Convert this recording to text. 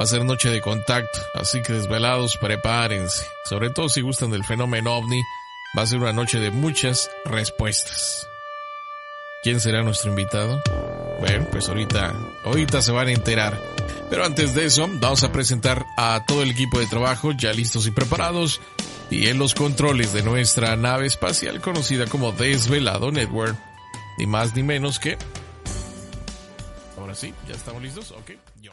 Va a ser noche de contacto, así que desvelados, prepárense. Sobre todo si gustan del fenómeno ovni, va a ser una noche de muchas respuestas. ¿Quién será nuestro invitado? Bueno, pues ahorita, ahorita se van a enterar. Pero antes de eso, vamos a presentar a todo el equipo de trabajo ya listos y preparados y en los controles de nuestra nave espacial conocida como Desvelado Network. Ni más ni menos que... Ahora sí, ya estamos listos. Ok, yo.